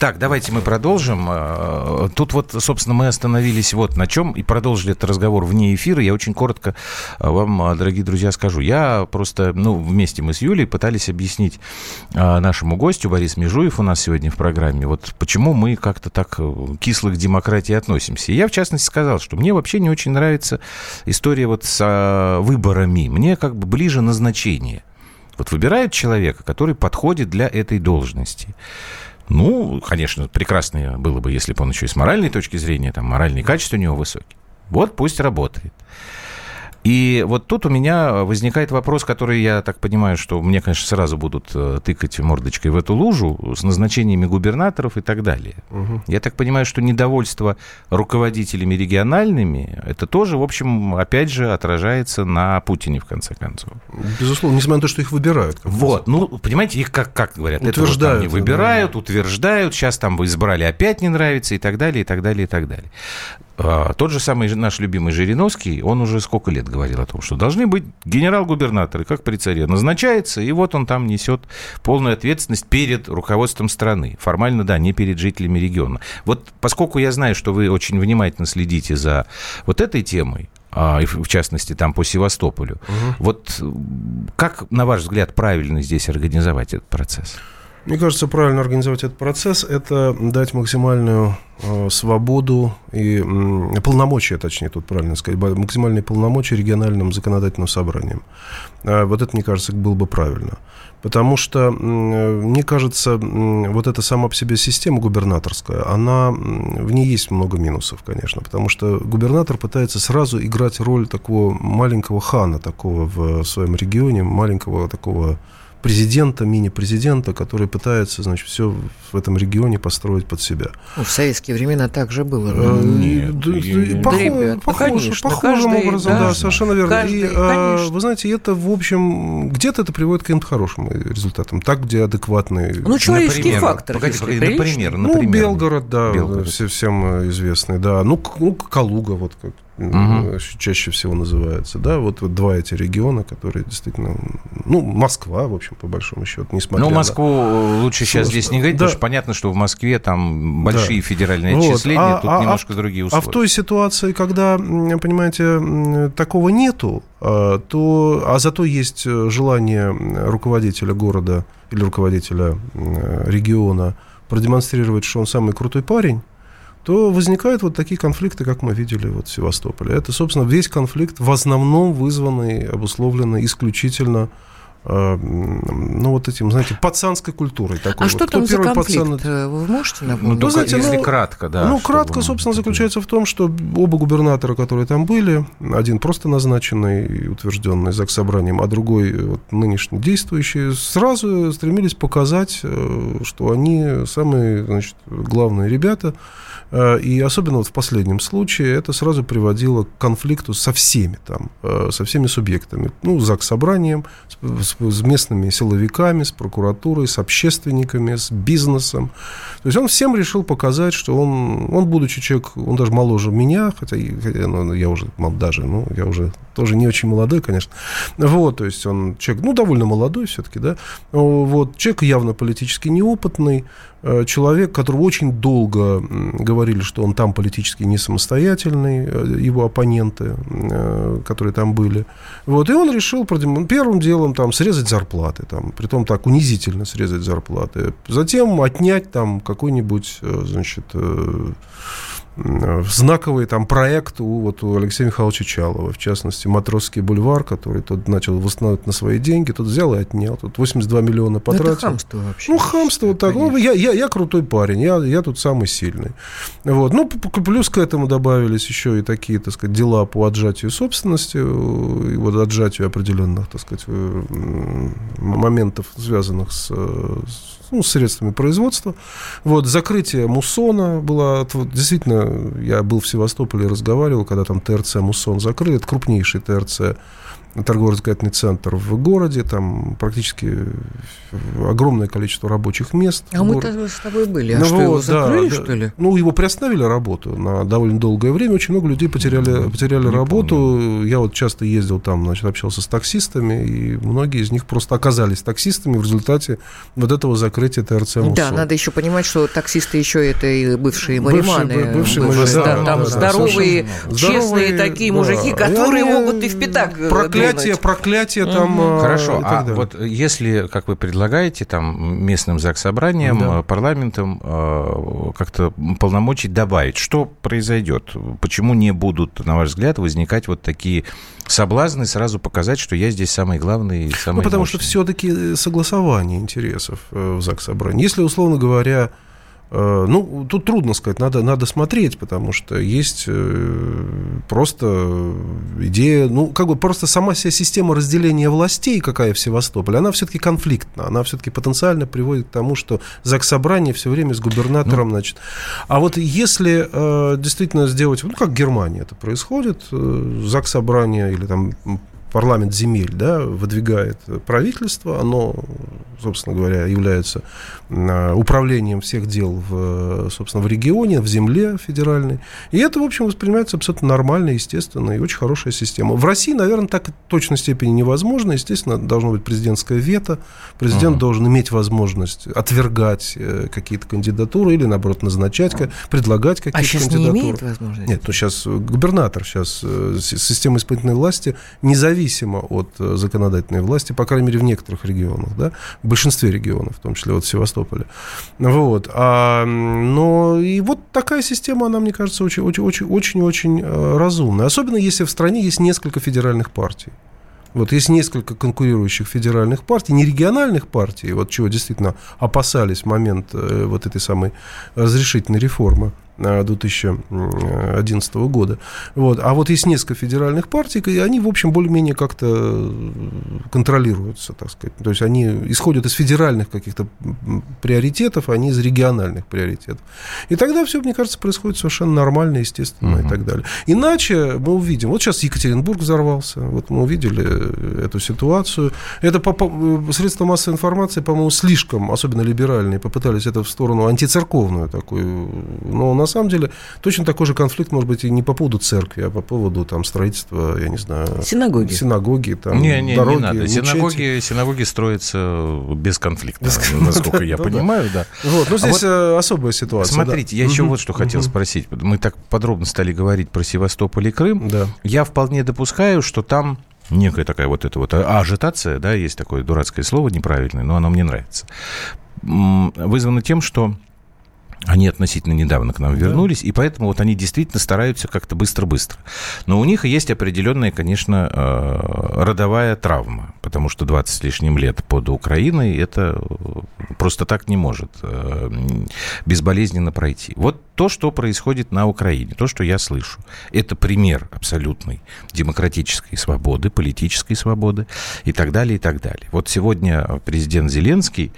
Так, давайте мы продолжим. Э, тут вот, собственно, мы остановились вот на чем и продолжили этот разговор вне эфира. Я очень коротко э, вам, э, дорогие друзья, скажу. Я просто, ну, вместе мы с Юлей пытались объяснить нашему гостю, Борис Межуев у нас сегодня в программе, вот почему мы как-то так кисло к демократии относимся. Я, в частности, сказал, что мне вообще не очень нравится история вот с выборами. Мне как бы ближе назначение. Вот выбирают человека, который подходит для этой должности. Ну, конечно, прекрасно было бы, если бы он еще и с моральной точки зрения, там, моральные качества у него высокие. Вот пусть работает. И вот тут у меня возникает вопрос, который я так понимаю, что мне, конечно, сразу будут э, тыкать мордочкой в эту лужу с назначениями губернаторов и так далее. Угу. Я так понимаю, что недовольство руководителями региональными, это тоже, в общем, опять же, отражается на Путине, в конце концов. Безусловно, несмотря на то, что их выбирают. Вот, ну, понимаете, их как, как говорят, утверждают, это вот выбирают, да. утверждают, сейчас там вы избрали, опять не нравится и так далее, и так далее, и так далее. А, тот же самый наш любимый Жириновский, он уже сколько лет говорил о том, что должны быть генерал-губернаторы, как при царе. Назначается, и вот он там несет полную ответственность перед руководством страны. Формально, да, не перед жителями региона. Вот поскольку я знаю, что вы очень внимательно следите за вот этой темой, а, в частности, там по Севастополю. Угу. Вот как, на ваш взгляд, правильно здесь организовать этот процесс? Мне кажется, правильно организовать этот процесс – это дать максимальную э, свободу и э, полномочия, точнее, тут правильно сказать, максимальные полномочия региональным законодательным собраниям. Э, вот это, мне кажется, было бы правильно. Потому что, мне кажется, вот эта сама по себе система губернаторская, она, в ней есть много минусов, конечно, потому что губернатор пытается сразу играть роль такого маленького хана, такого в своем регионе, маленького такого президента, мини-президента, который пытается, значит, все в этом регионе построить под себя. Ну, в советские времена так же было. Э, нет, да, да, похож, ребят, похож, конечно, похожим каждый, образом, да, да, совершенно верно. Каждый, и, а, вы знаете, это, в общем, где-то это приводит к каким-то хорошим результатам. Так, где адекватные... Ну, человеческий например, фактор. Погоди, погоди, например, например. Ну, Белгород, да, Белгород. Все, всем известный, да. Ну, ну Калуга, вот как угу. чаще всего называется, да, вот, вот два эти региона, которые действительно, ну, Москва, в общем, по большому счету, несмотря Ну, Москву на... сейчас Сложно. здесь не говорить, да. потому что понятно, что в Москве там большие да. федеральные вот. отчисления, а, тут а, немножко а, другие условия. А в той ситуации, когда, понимаете, такого нету, а, то, а зато есть желание руководителя города или руководителя региона продемонстрировать, что он самый крутой парень, то возникают вот такие конфликты, как мы видели вот в Севастополе. Это, собственно, весь конфликт в основном вызванный, обусловленный исключительно э, ну, вот этим, знаете, пацанской культурой такой. А вот. что Кто там за конфликт? Пацан... Вы можете напомнить? Ну, ну, знаете, если ну, кратко, да. Ну, кратко, собственно, заключается в том, что оба губернатора, которые там были, один просто назначенный и утвержденный ЗАГС собранием, а другой вот, нынешний действующий, сразу стремились показать, э, что они самые, значит, главные ребята, Э, и особенно вот в последнем случае это сразу приводило к конфликту со всеми там, э, со всеми субъектами. Ну, ЗАГС собранием, с, с местными силовиками, с прокуратурой, с общественниками, с бизнесом. То есть он всем решил показать, что он, он будучи человек, он даже моложе меня, хотя, хотя ну, я уже даже, ну, я уже тоже не очень молодой, конечно. Вот, то есть он человек, ну, довольно молодой все-таки, да. Вот, человек явно политически неопытный, Э, человек, которого очень долго говорили, что он там политически не самостоятельный, э, его оппоненты, э, которые там были. Вот, и он решил первым делом там, срезать зарплаты, там, притом так унизительно срезать зарплаты. Затем отнять там какой-нибудь, значит, знаковый там проект у, вот, у Алексея Михайловича Чалова, в частности, Матросский бульвар, который тот начал восстанавливать на свои деньги, тот взял и отнял, тут 82 миллиона ну, потратил. это хамство вообще. Ну, хамство вот так. Ну, я, я, я крутой парень, я, я тут самый сильный. Вот. Ну, плюс к этому добавились еще и такие, так сказать, дела по отжатию собственности, и вот отжатию определенных, так сказать, моментов, связанных с, с ну, средствами производства. Вот, закрытие Муссона было, действительно, я был в Севастополе разговаривал, когда там ТРЦ Муссон закрыли, это крупнейший ТРЦ торгово-развлекательный центр в городе, там практически огромное количество рабочих мест. А мы-то с тобой были, а ну, что, его закрыли, да, что ли? Ну, его приостановили работу на довольно долгое время, очень много людей потеряли, потеряли работу. Помню. Я вот часто ездил там, значит, общался с таксистами, и многие из них просто оказались таксистами в результате вот этого закрытия ТРЦ МУСО. Да, надо еще понимать, что таксисты еще это и бывшие мариманы. Бывшие, бывшие, бывшие да, да, там да, здоровые, да, честные здоровые, такие да. мужики, которые они, могут и в пятак проклятие, проклятие там. Угу. Хорошо, а далее. вот если, как вы предлагаете, там местным заксобранием, да. парламентом э, как-то полномочий добавить, что произойдет? Почему не будут, на ваш взгляд, возникать вот такие соблазны сразу показать, что я здесь самый главный, самый Ну, потому мощный. что все-таки согласование интересов э, в ЗАГС собрании. Если, условно говоря, Э, ну, тут трудно сказать, надо, надо смотреть, потому что есть э, просто идея, ну, как бы просто сама вся система разделения властей, какая в Севастополе, она все-таки конфликтна, она все-таки потенциально приводит к тому, что ЗАГС Собрание все время с губернатором, ну. значит. А вот если э, действительно сделать, ну, как в Германии это происходит, э, ЗАГС Собрание или там парламент земель да, выдвигает правительство, оно, собственно говоря, является а, управлением всех дел в, собственно, в регионе, в земле федеральной. И это, в общем, воспринимается абсолютно нормально, естественно, и очень хорошая система. В России, наверное, так в точной степени невозможно. Естественно, должно быть президентское вето. Президент uh-huh. должен иметь возможность отвергать э, какие-то кандидатуры или, наоборот, назначать, предлагать какие-то а сейчас кандидатуры. Не имеет возможности? Нет, ну сейчас губернатор, сейчас э, система исполнительной власти независимо независимо от э, законодательной власти, по крайней мере, в некоторых регионах, да, в большинстве регионов, в том числе вот в Севастополе. Вот. А, но и вот такая система, она, мне кажется, очень-очень-очень э, разумная. Особенно если в стране есть несколько федеральных партий. Вот есть несколько конкурирующих федеральных партий, не региональных партий, вот чего действительно опасались в момент э, вот этой самой разрешительной реформы. 2011 года. Вот. А вот есть несколько федеральных партий, и они, в общем, более-менее как-то контролируются, так сказать. То есть они исходят из федеральных каких-то приоритетов, а не из региональных приоритетов. И тогда все, мне кажется, происходит совершенно нормально, естественно угу. и так далее. Иначе мы увидим, вот сейчас Екатеринбург взорвался, вот мы увидели эту ситуацию. Это по, по, средства массовой информации, по-моему, слишком, особенно либеральные, попытались это в сторону антицерковную такую, но у нас самом деле точно такой же конфликт может быть и не по поводу церкви, а по поводу там строительства, я не знаю... Синагоги. Синагоги, там, не, не, дороги, не надо. Синагоги, синагоги строятся без конфликта, без... насколько я понимаю, да. Вот, ну а здесь э, особая ситуация. Смотрите, я еще вот что хотел спросить. Мы так подробно стали говорить про Севастополь и Крым. Да. Я вполне допускаю, что там некая такая вот эта вот ажитация, да, есть такое дурацкое слово неправильное, но оно мне нравится, вызвано тем, что они относительно недавно к нам вернулись, да. и поэтому вот они действительно стараются как-то быстро-быстро. Но у них есть определенная, конечно, э, родовая травма, потому что 20 с лишним лет под Украиной это просто так не может э, безболезненно пройти. Вот то, что происходит на Украине, то, что я слышу, это пример абсолютной демократической свободы, политической свободы и так далее, и так далее. Вот сегодня президент Зеленский,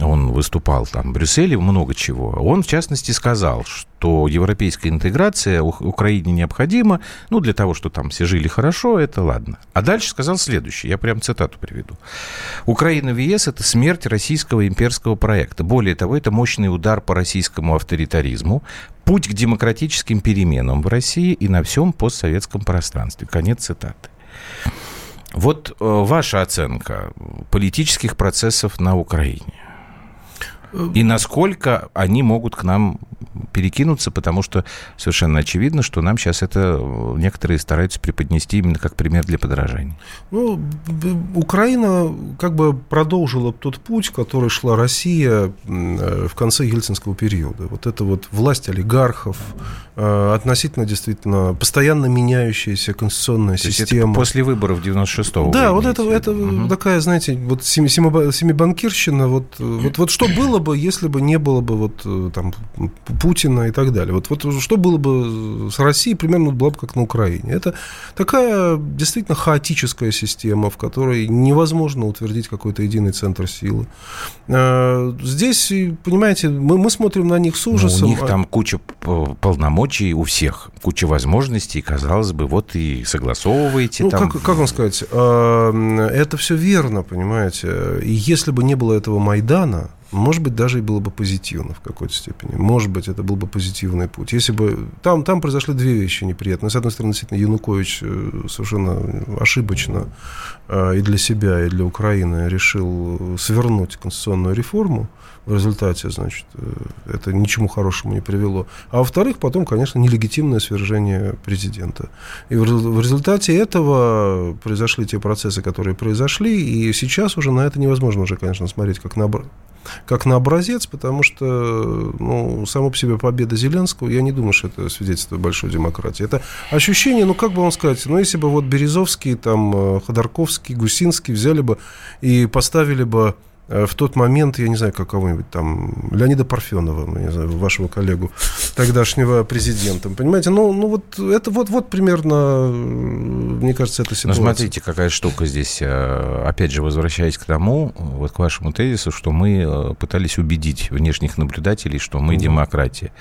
он выступал там в Брюсселе, много чего. Он, в частности, сказал, что европейская интеграция Украине необходима, ну, для того, что там все жили хорошо, это ладно. А дальше сказал следующее, я прям цитату приведу. Украина в ЕС – это смерть российского имперского проекта. Более того, это мощный удар по российскому авторитаризму, путь к демократическим переменам в России и на всем постсоветском пространстве. Конец цитаты. Вот э, ваша оценка политических процессов на Украине. И насколько они могут к нам перекинуться, потому что совершенно очевидно, что нам сейчас это э, некоторые стараются преподнести именно как пример для подражания. Ну, Украина как бы продолжила тот путь, который шла Россия э, в конце ельцинского периода. Вот это вот власть олигархов, э, относительно действительно постоянно меняющаяся конституционная То система. после выборов 96-го. Да, вот это, это угу. такая, знаете, вот семибанкирщина, вот, вот, вот что было бы, если бы не было бы вот там Путина и так далее. Вот, вот что было бы с Россией, примерно было бы как на Украине. Это такая действительно хаотическая система, в которой невозможно утвердить какой-то единый центр силы. А, здесь, понимаете, мы, мы смотрим на них с ужасом. Но у них а там куча полномочий у всех, куча возможностей, казалось бы, вот и согласовываете. Ну, там... как, как вам сказать, а, это все верно, понимаете. И если бы не было этого Майдана, может быть, даже и было бы позитивно в какой-то степени. Может быть, это был бы позитивный путь. Если бы... Там, там произошли две вещи неприятные. С одной стороны, действительно, Янукович э, совершенно ошибочно э, и для себя, и для Украины решил свернуть конституционную реформу. В результате, значит, э, это ничему хорошему не привело. А во-вторых, потом, конечно, нелегитимное свержение президента. И в результате этого произошли те процессы, которые произошли, и сейчас уже на это невозможно уже, конечно, смотреть как на как на образец, потому что ну, само по себе победа Зеленского, я не думаю, что это свидетельство большой демократии. Это ощущение, ну, как бы вам сказать, ну, если бы вот Березовский, там, э, Ходорковский, Гусинский взяли бы и поставили бы в тот момент, я не знаю, как кого-нибудь там, Леонида Парфенова, ну, не знаю, вашего коллегу, тогдашнего президента. Понимаете, ну, ну вот это вот, вот примерно, мне кажется, это ситуация. Ну, смотрите, какая штука здесь. Э, опять же, возвращаясь к тому, вот к вашему тезису, что мы э, пытались убедить внешних наблюдателей, что мы демократия.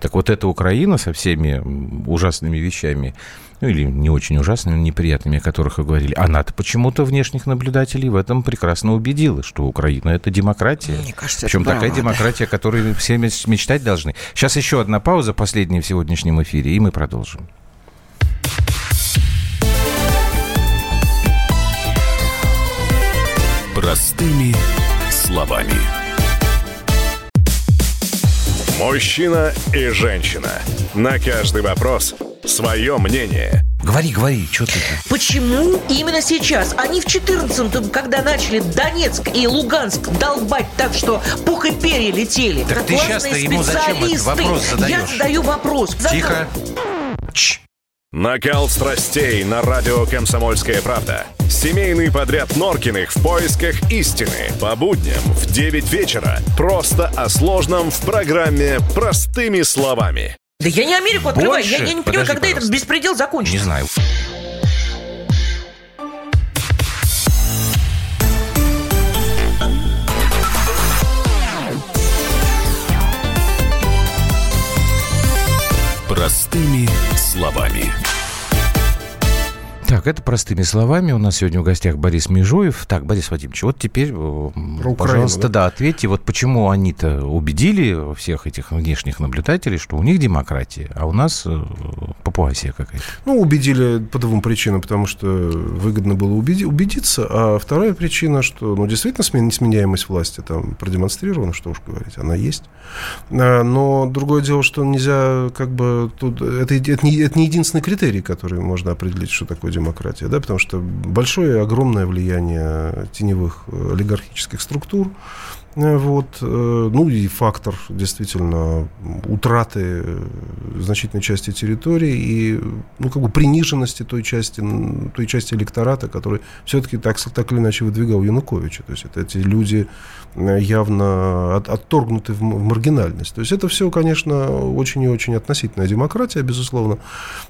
Так вот, эта Украина со всеми ужасными вещами, ну или не очень ужасными, неприятными, о которых вы говорили, она-то почему-то внешних наблюдателей в этом прекрасно убедила, что Украина это демократия. Мне кажется, Причем такая правда. демократия, которой все мечтать должны. Сейчас еще одна пауза, последняя в сегодняшнем эфире, и мы продолжим. Простыми словами. Мужчина и женщина. На каждый вопрос свое мнение. Говори, говори, что ты? Почему именно сейчас? Они в 14-м, когда начали Донецк и Луганск долбать так, что пух и перья летели. Так ты сейчас-то ему зачем этот вопрос задаешь? Я задаю вопрос. Тихо. Чш. Накал страстей на радио «Комсомольская правда». Семейный подряд Норкиных в поисках истины. По будням в 9 вечера. Просто о сложном в программе «Простыми словами». Да я не Америку открываю. Я, я не понимаю, когда пожалуйста. этот беспредел закончится. Не знаю. Простыми словами. Так, это простыми словами. У нас сегодня в гостях Борис Межуев. Так, Борис Вадимович, вот теперь, э, Про пожалуйста, Украину, да? да, ответьте, вот почему они-то убедили всех этих внешних наблюдателей, что у них демократия, а у нас э, Папуасия какая-то? Ну, убедили по двум причинам, потому что выгодно было убеди- убедиться, а вторая причина, что, ну, действительно, несменяемость власти там продемонстрирована, что уж говорить, она есть. А, но другое дело, что нельзя, как бы, тут, это, это, не, это не единственный критерий, который можно определить, что такое демократия демократия, да, потому что большое, огромное влияние теневых э, олигархических структур, вот, э, ну и фактор действительно утраты э, значительной части территории и ну, как бы приниженности той части, той части электората, который все-таки так, так или иначе выдвигал Януковича. То есть это эти люди явно от, отторгнуты в, в маргинальность. То есть это все, конечно, очень и очень относительная демократия, безусловно.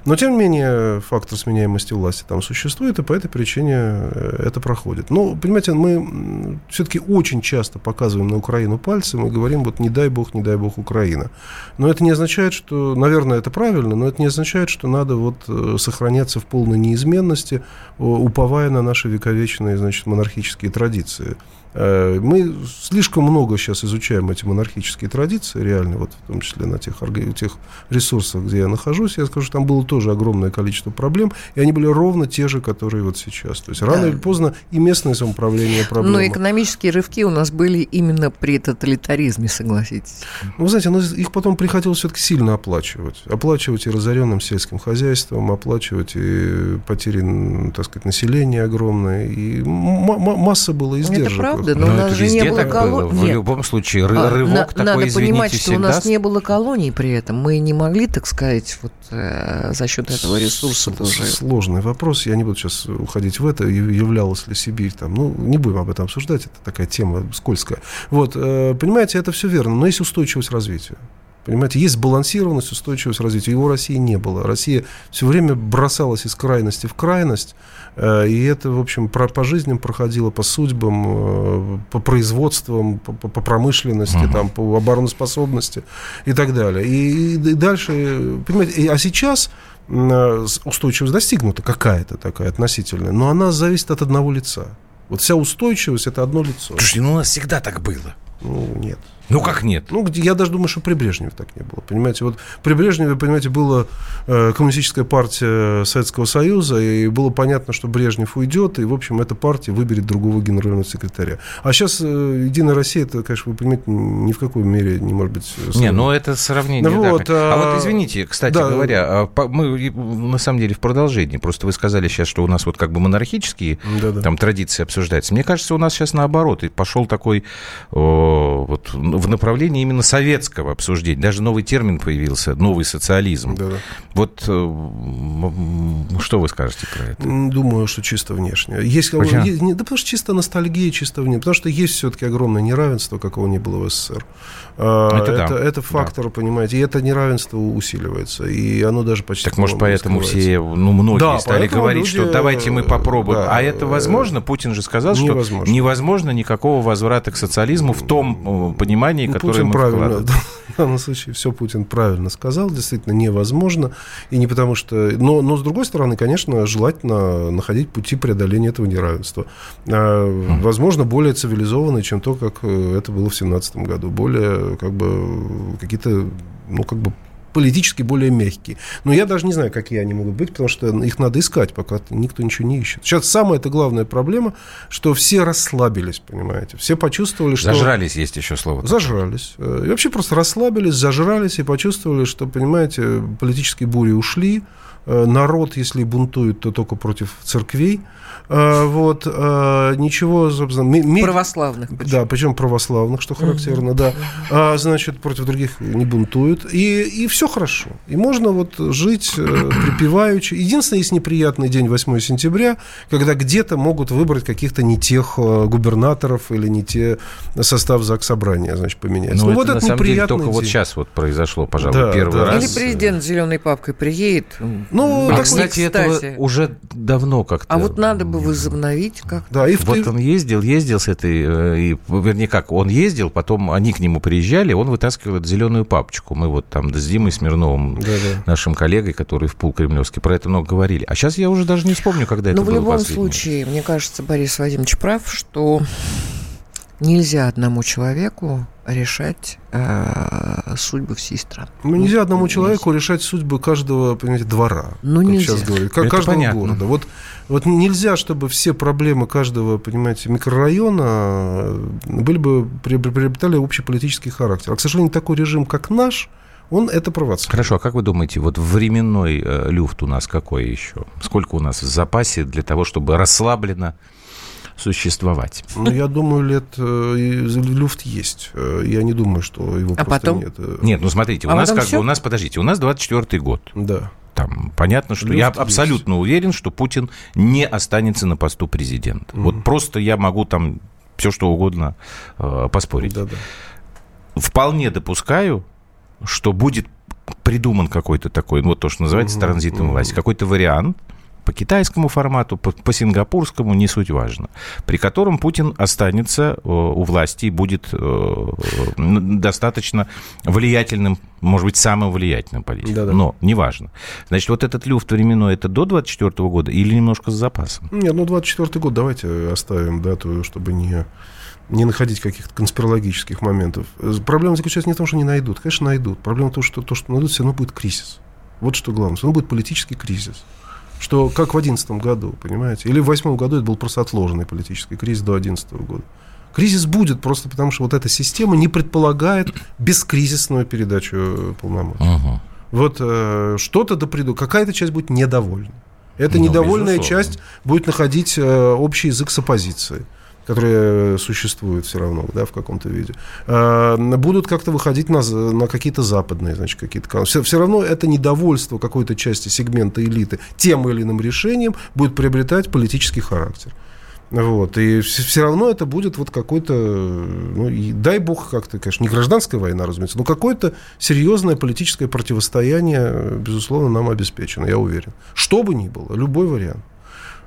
Но, тем не менее, фактор сменяемости власти там существует, и по этой причине это проходит. Но, понимаете, мы все-таки очень часто показываем показываем на Украину пальцем и говорим, вот не дай бог, не дай бог Украина. Но это не означает, что, наверное, это правильно, но это не означает, что надо вот э, сохраняться в полной неизменности, уповая на наши вековечные, значит, монархические традиции. Э, мы слишком много сейчас изучаем эти монархические традиции, реально, вот в том числе на тех, тех ресурсах, где я нахожусь. Я скажу, там было тоже огромное количество проблем, и они были ровно те же, которые вот сейчас. То есть рано да. или поздно и местное самоуправление проблемы. Но экономические рывки у нас были именно при тоталитаризме, согласитесь. Ну, вы знаете, но их потом приходилось все-таки сильно оплачивать. Оплачивать и разоренным сельским хозяйством, оплачивать и потери, так сказать, населения огромные. И масса было издержек правда, но, но у нас же не было колоний. В любом случае, ры- а, рывок на, такой, Надо извините, понимать, что у нас даст? не было колоний при этом. Мы не могли, так сказать, вот э, за счет этого ресурса С- тоже. Сложный вопрос. Я не буду сейчас уходить в это. Являлась ли Сибирь там. Ну, не будем об этом обсуждать. Это такая тема скользкая. Вот, э, понимаете, это все верно. Но есть устойчивость развития. Понимаете, есть сбалансированность, устойчивость развития. Его России не было. Россия все время бросалась из крайности в крайность. Э, и это, в общем, по, по жизням проходило, по судьбам, э, по производствам, по, по промышленности, uh-huh. там, по обороноспособности и так далее. И, и дальше, понимаете, а сейчас э, устойчивость достигнута какая-то такая относительная, но она зависит от одного лица. Вот вся устойчивость – это одно лицо. Слушайте, ну у нас всегда так было. Ну, нет. Ну, как нет? Ну, я даже думаю, что при Брежневе так не было. Понимаете, вот при Брежневе, понимаете, была э, коммунистическая партия Советского Союза, и было понятно, что Брежнев уйдет, и, в общем, эта партия выберет другого генерального секретаря. А сейчас э, Единая Россия, это, конечно, вы понимаете, ни в какой мере не может быть... Сравнено. Не, ну это сравнение, ну, вот, да. А, а вот извините, кстати да, говоря, а мы на самом деле в продолжении, просто вы сказали сейчас, что у нас вот как бы монархические да, да. там традиции обсуждаются. Мне кажется, у нас сейчас наоборот, и пошел такой... О, вот в направлении именно советского обсуждения. Даже новый термин появился, новый социализм. Да. Вот что вы скажете про это? Думаю, что чисто внешне. Есть, есть, да потому что чисто ностальгия, чисто внешне. Потому что есть все-таки огромное неравенство, какого не было в СССР. А, это, это, да. это фактор, да. понимаете, и это неравенство усиливается, и оно даже почти... Так, может, поэтому все, ну, многие да, стали говорить, люди... что давайте мы попробуем. Да, а это возможно? Путин же сказал, невозможно. что невозможно никакого возврата к социализму в том э, понимании, ну, которое Путин мы правильно, да, в данном случае все Путин правильно сказал, действительно невозможно, и не потому что... Но, но с другой стороны, конечно, желательно находить пути преодоления этого неравенства. А, возможно, более цивилизованные, чем то, как э, это было в 2017 году. Более как бы какие-то, ну, как бы политически более мягкие. Но я даже не знаю, какие они могут быть, потому что их надо искать, пока никто ничего не ищет. Сейчас самая это главная проблема, что все расслабились, понимаете. Все почувствовали, что... Зажрались есть еще слово. Зажрались. И вообще просто расслабились, зажрались и почувствовали, что, понимаете, политические бури ушли, Э, народ, если бунтует, то только против церквей. Э, вот, э, ничего, собственно... Мед... Православных. Причем. Да, причем православных, что характерно, да. А, значит, против других не бунтуют. И, и все хорошо. И можно вот жить припеваючи. Единственное, есть неприятный день 8 сентября, когда где-то могут выбрать каких-то не тех губернаторов или не те состав ЗАГС Собрания, значит, поменять. Ну, ну вот это, это неприятный деле, только день. вот сейчас вот произошло, пожалуй, да, первый да. раз. Или президент с зеленой папкой приедет, ну, а, так, кстати, кстати, этого уже давно как-то. А вот надо бы возобновить как Да, и вот он ездил, ездил с этой, э, и, вернее, как, он ездил, потом они к нему приезжали, он вытаскивал эту зеленую папочку. Мы вот там с Димой Смирновым, да, да. нашим коллегой, который в пул Кремлевский, про это много говорили. А сейчас я уже даже не вспомню, когда Но это было Но в любом случае, мне кажется, Борис Вадимович прав, что нельзя одному человеку решать э, судьбы всей страны. Ну, нельзя одному человеку решать судьбы каждого, понимаете, двора. Ну, как нельзя. сейчас говорят, как, каждого понятно. города. Вот, вот нельзя, чтобы все проблемы каждого, понимаете, микрорайона э, были бы, приобретали общий политический характер. А, к сожалению, такой режим, как наш, он это провоцирует. Хорошо, а как вы думаете, вот временной э, люфт у нас какой еще? Сколько у нас в запасе для того, чтобы расслабленно существовать? Ну, я думаю, лет э, люфт есть. Э, я не думаю, что его а просто потом? нет. Нет, ну смотрите, а у нас как все? бы, у нас, подождите, у нас 24-й год. Да. Там понятно, что Люфт я абсолютно есть. уверен, что Путин не останется на посту президента. Mm. Вот просто я могу там все что угодно э, поспорить. Да, да. Вполне допускаю, что будет придуман какой-то такой, вот то, что называется mm-hmm. транзитом власти, какой-то вариант, по китайскому формату, по, по сингапурскому, не суть важно, при котором Путин останется э, у власти и будет э, достаточно влиятельным, может быть, самым влиятельным политиком. Да-да. Но неважно. Значит, вот этот люфт временной, это до 24 года или немножко с запасом? Нет, ну 24 год давайте оставим дату, чтобы не не находить каких-то конспирологических моментов. Проблема заключается не в том, что не найдут. Конечно, найдут. Проблема в том, что то, что найдут, все равно будет кризис. Вот что главное. Все равно будет политический кризис что как в 2011 году, понимаете? Или в 2008 году это был просто отложенный политический кризис до 2011 года. Кризис будет просто потому, что вот эта система не предполагает бескризисную передачу полномочий. Угу. Вот э, что-то да приду, какая-то часть будет недовольна. Эта ну, недовольная безусловно. часть будет находить э, общий язык с оппозицией которые существуют все равно, да, в каком-то виде, а, будут как-то выходить на, на какие-то западные, значит, какие-то... Все, все равно это недовольство какой-то части сегмента элиты тем или иным решением будет приобретать политический характер. Вот. И все равно это будет вот какой-то, ну, и дай бог как-то, конечно, не гражданская война, разумеется, но какое-то серьезное политическое противостояние, безусловно, нам обеспечено, я уверен. Что бы ни было, любой вариант.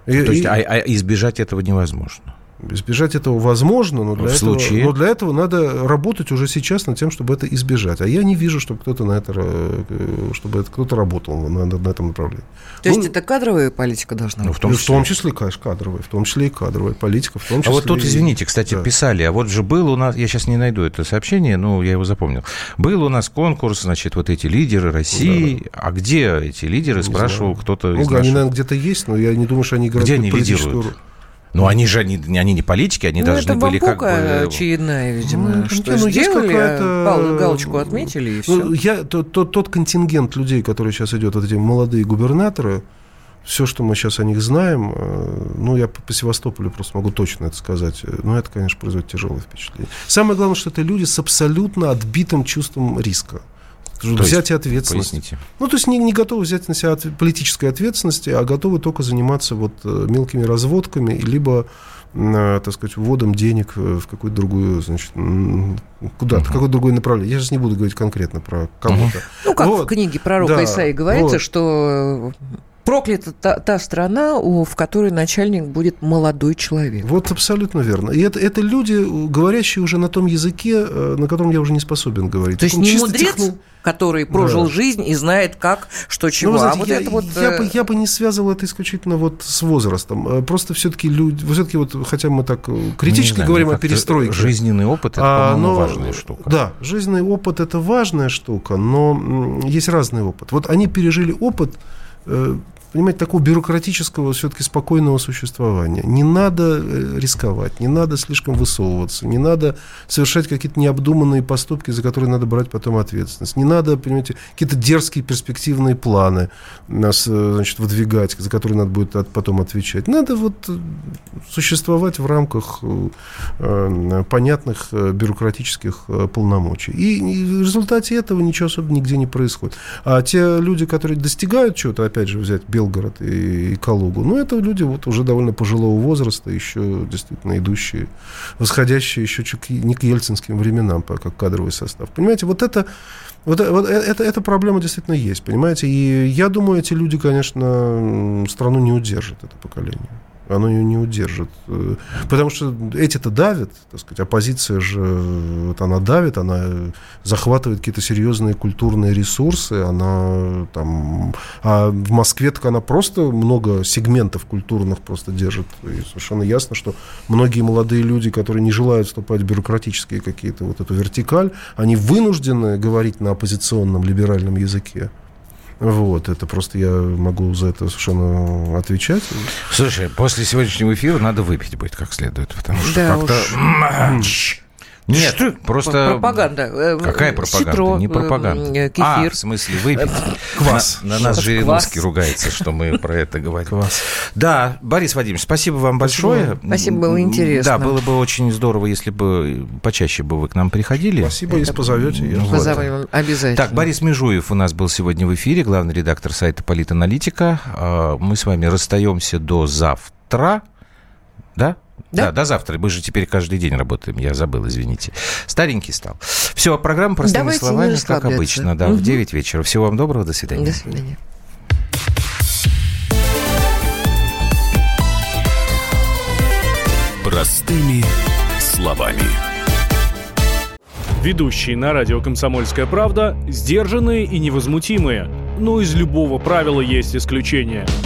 То и, есть, а, а избежать этого невозможно? Избежать этого возможно, но для, в этого, случае... но для этого надо работать уже сейчас над тем, чтобы это избежать. А я не вижу, чтобы кто-то на это, э, чтобы это кто-то работал на, на этом направлении. То ну, есть это кадровая политика должна быть? Ну, в, том числе. в том числе, конечно, кадровая, в том числе и кадровая политика, в том числе. А вот тут, извините, кстати, да. писали, а вот же был у нас, я сейчас не найду это сообщение, но я его запомнил. Был у нас конкурс, значит, вот эти лидеры России, да, да. а где эти лидеры, не спрашивал кто-то ну, из наших... они, наверное, где-то есть, но я не думаю, что они играют где они лидируют? Ну, они же они, они не политики, они ну, должны это были как бы... очередная, видимо, ну, что ну, сделали, а галочку отметили и все. Ну, я, тот, тот, тот контингент людей, который сейчас идет, вот эти молодые губернаторы, все, что мы сейчас о них знаем, э, ну, я по Севастополю просто могу точно это сказать, э, ну, это, конечно, производит тяжелое впечатление. Самое главное, что это люди с абсолютно отбитым чувством риска. То взятие ответственности. Поясните. Ну, то есть не, не готовы взять на себя от, политической ответственности, а готовы только заниматься вот э, мелкими разводками, либо так сказать, вводом денег в какую-то другую, значит, куда-то, uh-huh. какое-то другое направление. Я сейчас не буду говорить конкретно про кого-то. Uh-huh. Ну, как вот. в книге пророка да, Исаии говорится, вот. что проклята та, та страна, в которой начальник будет молодой человек. Вот абсолютно верно. И это, это люди, говорящие уже на том языке, э, на котором я уже не способен говорить. То есть не мудрец, техно... который прожил да. жизнь и знает, как, что, чего. Ну, знаете, а вот я, это вот... я, бы, э, я бы не связывал это исключительно вот с возрастом. Э, просто все-таки люди, все-таки вот, хотя мы так критически знаю, говорим о перестройке. Жизненный опыт – это, а, но, важная штука. Да, жизненный опыт – это важная штука, но есть разный опыт. Вот они пережили опыт понимаете, такого бюрократического, все-таки спокойного существования. Не надо э, рисковать, не надо слишком высовываться, не надо совершать какие-то необдуманные поступки, за которые надо брать потом ответственность. Не надо, понимаете, какие-то дерзкие перспективные планы нас, э, значит, выдвигать, за которые надо будет потом отвечать. Надо вот э, существовать в рамках понятных бюрократических полномочий. И в результате этого ничего особо нигде не происходит. А те люди, которые достигают чего-то, опять же, взять Белгород, Белгород и, и Калугу. Но это люди вот уже довольно пожилого возраста, еще действительно идущие, восходящие еще не к ельцинским временам, как кадровый состав. Понимаете, вот это вот, вот это, эта проблема действительно есть, понимаете? И я думаю, эти люди, конечно, страну не удержат, это поколение оно ее не удержит. Э, потому что эти-то давят, так сказать, оппозиция же, вот она давит, она захватывает какие-то серьезные культурные ресурсы, она там... А в Москве так она просто много сегментов культурных просто держит. И совершенно ясно, что многие молодые люди, которые не желают вступать в бюрократические какие-то вот эту вертикаль, они вынуждены говорить на оппозиционном либеральном языке. Вот, это просто я могу за это совершенно отвечать. Слушай, после сегодняшнего эфира надо выпить будет как следует, потому что да как-то... Уж... Нет, что? просто... Пропаганда. Э, Какая пропаганда? Ситро, Не пропаганда. Э, кефир. А, в смысле, выпить. Квас. На, на нас Жириновский ругается, что мы про это говорим. Квас. Да, Борис Вадимович, спасибо вам большое. Спасибо, было интересно. Да, было бы очень здорово, если бы почаще бы вы к нам приходили. Спасибо, если позовете. Я Позовем, обязательно. Так, Борис Межуев у нас был сегодня в эфире, главный редактор сайта Политаналитика. А, мы с вами расстаемся до завтра. Да? Да? да, до завтра. Мы же теперь каждый день работаем. Я забыл, извините. Старенький стал. Все, программа простыми Давайте словами, как обычно. Да, угу. в 9 вечера. Всего вам доброго. До свидания. До свидания. Простыми словами. Ведущие на радио «Комсомольская правда» сдержанные и невозмутимые. Но из любого правила есть исключение –